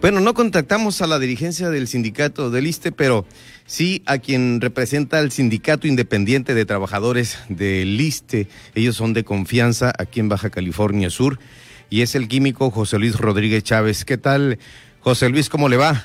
Bueno, no contactamos a la dirigencia del sindicato del ISTE, pero sí a quien representa el Sindicato Independiente de Trabajadores del ISTE. Ellos son de confianza aquí en Baja California Sur y es el químico José Luis Rodríguez Chávez. ¿Qué tal, José Luis? ¿Cómo le va?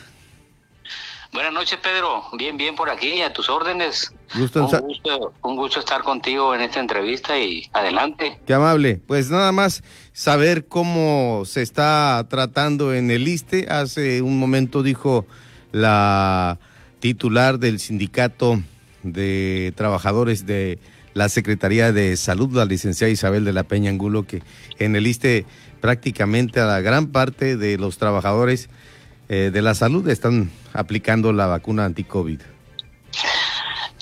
Buenas noches, Pedro. Bien, bien por aquí, a tus órdenes. Un, gusto, un gusto estar contigo en esta entrevista y adelante. Qué amable. Pues nada más saber cómo se está tratando en el ISTE. Hace un momento dijo la titular del sindicato de trabajadores de la Secretaría de Salud, la licenciada Isabel de la Peña Angulo, que en el ISTE prácticamente a la gran parte de los trabajadores eh, de la salud están aplicando la vacuna anti-COVID.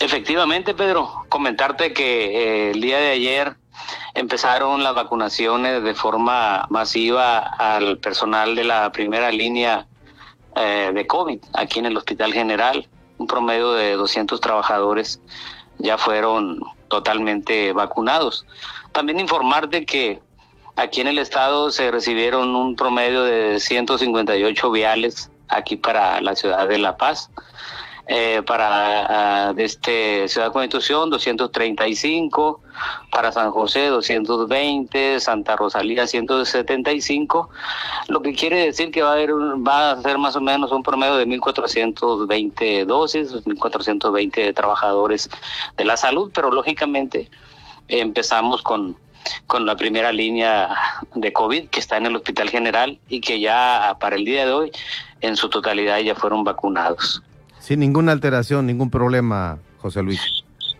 Efectivamente, Pedro, comentarte que eh, el día de ayer empezaron las vacunaciones de forma masiva al personal de la primera línea eh, de COVID aquí en el Hospital General. Un promedio de 200 trabajadores ya fueron totalmente vacunados. También informarte que Aquí en el estado se recibieron un promedio de 158 viales aquí para la ciudad de La Paz. Eh, para uh, este Ciudad Constitución 235, para San José 220, Santa Rosalía 175, lo que quiere decir que va a haber va a ser más o menos un promedio de 1420 dosis, 1420 trabajadores de la salud, pero lógicamente empezamos con con la primera línea de COVID que está en el Hospital General y que ya para el día de hoy en su totalidad ya fueron vacunados. Sin ninguna alteración, ningún problema, José Luis.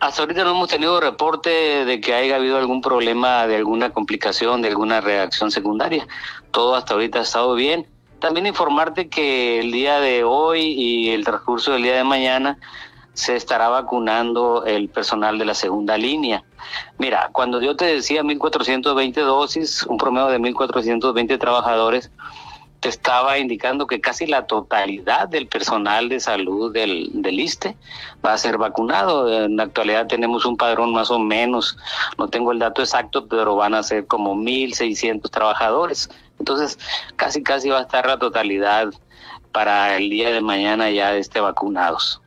Hasta ahorita no hemos tenido reporte de que haya habido algún problema, de alguna complicación, de alguna reacción secundaria. Todo hasta ahorita ha estado bien. También informarte que el día de hoy y el transcurso del día de mañana se estará vacunando el personal de la segunda línea. Mira, cuando yo te decía 1.420 dosis, un promedio de 1.420 trabajadores, te estaba indicando que casi la totalidad del personal de salud del, del ISTE va a ser vacunado. En la actualidad tenemos un padrón más o menos, no tengo el dato exacto, pero van a ser como 1.600 trabajadores. Entonces, casi, casi va a estar la totalidad para el día de mañana ya esté vacunados.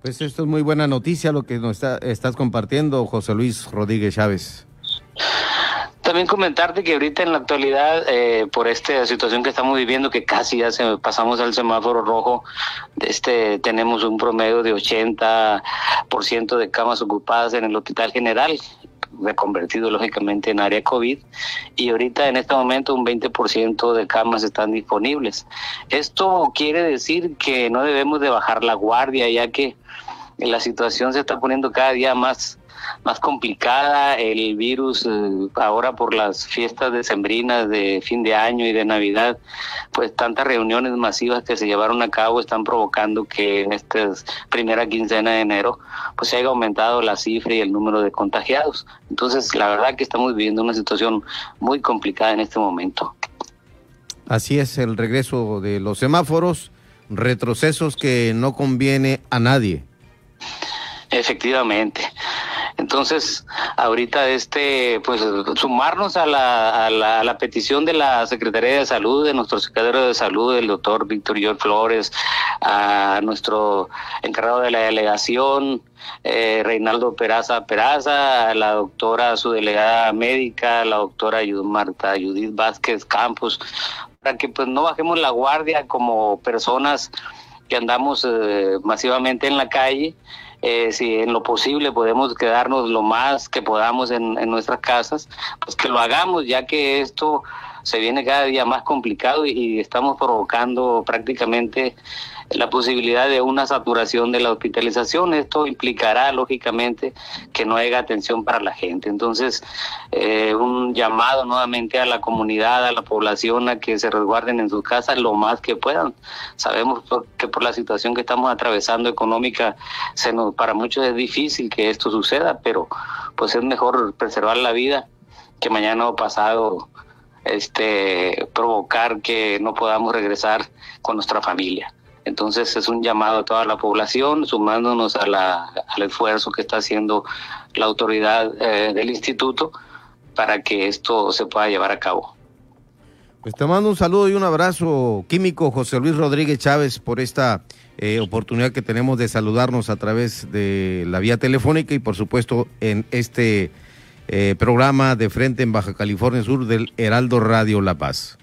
Pues esto es muy buena noticia lo que nos estás compartiendo, José Luis Rodríguez Chávez. También comentarte que ahorita en la actualidad, eh, por esta situación que estamos viviendo, que casi ya se, pasamos al semáforo rojo, este tenemos un promedio de 80% de camas ocupadas en el Hospital General, reconvertido lógicamente en área COVID, y ahorita en este momento un 20% de camas están disponibles. Esto quiere decir que no debemos de bajar la guardia, ya que la situación se está poniendo cada día más más complicada el virus eh, ahora por las fiestas decembrinas de fin de año y de Navidad, pues tantas reuniones masivas que se llevaron a cabo están provocando que en esta primera quincena de enero pues se haya aumentado la cifra y el número de contagiados. Entonces, la verdad que estamos viviendo una situación muy complicada en este momento. Así es el regreso de los semáforos, retrocesos que no conviene a nadie. Efectivamente. Entonces, ahorita este, pues sumarnos a la, a la, petición de la Secretaría de Salud, de nuestro secretario de Salud, el doctor Víctor George Flores, a nuestro encargado de la delegación, eh, Reinaldo Peraza Peraza, a la doctora, su delegada médica, la doctora Marta Judith Vázquez Campos, para que pues no bajemos la guardia como personas que andamos eh, masivamente en la calle eh, si en lo posible podemos quedarnos lo más que podamos en, en, nuestras casas, pues que lo hagamos, ya que esto se viene cada día más complicado y, y estamos provocando prácticamente la posibilidad de una saturación de la hospitalización. Esto implicará, lógicamente, que no haya atención para la gente. Entonces, eh, un llamado nuevamente a la comunidad, a la población, a que se resguarden en sus casas lo más que puedan. Sabemos que por la situación que estamos atravesando económica, se nos, para muchos es difícil que esto suceda, pero pues es mejor preservar la vida que mañana o pasado este provocar que no podamos regresar con nuestra familia. Entonces es un llamado a toda la población, sumándonos a la, al esfuerzo que está haciendo la autoridad eh, del instituto para que esto se pueda llevar a cabo. Pues te mando un saludo y un abrazo químico, José Luis Rodríguez Chávez, por esta eh, oportunidad que tenemos de saludarnos a través de la vía telefónica y por supuesto en este eh, programa de frente en Baja California Sur del Heraldo Radio La Paz.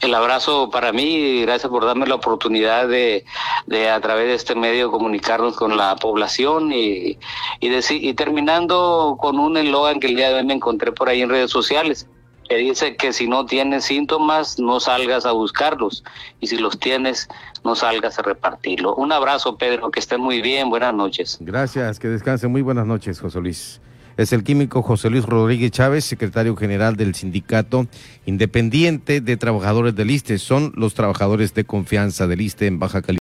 El abrazo para mí, gracias por darme la oportunidad de, de a través de este medio comunicarnos con la población y, y, y terminando con un eslogan que el día de hoy me encontré por ahí en redes sociales que dice que si no tienes síntomas no salgas a buscarlos y si los tienes no salgas a repartirlo. Un abrazo Pedro, que estén muy bien, buenas noches. Gracias, que descansen, muy buenas noches José Luis es el químico José Luis Rodríguez Chávez, secretario general del Sindicato Independiente de Trabajadores del ISTE. Son los trabajadores de confianza del ISTE en Baja California.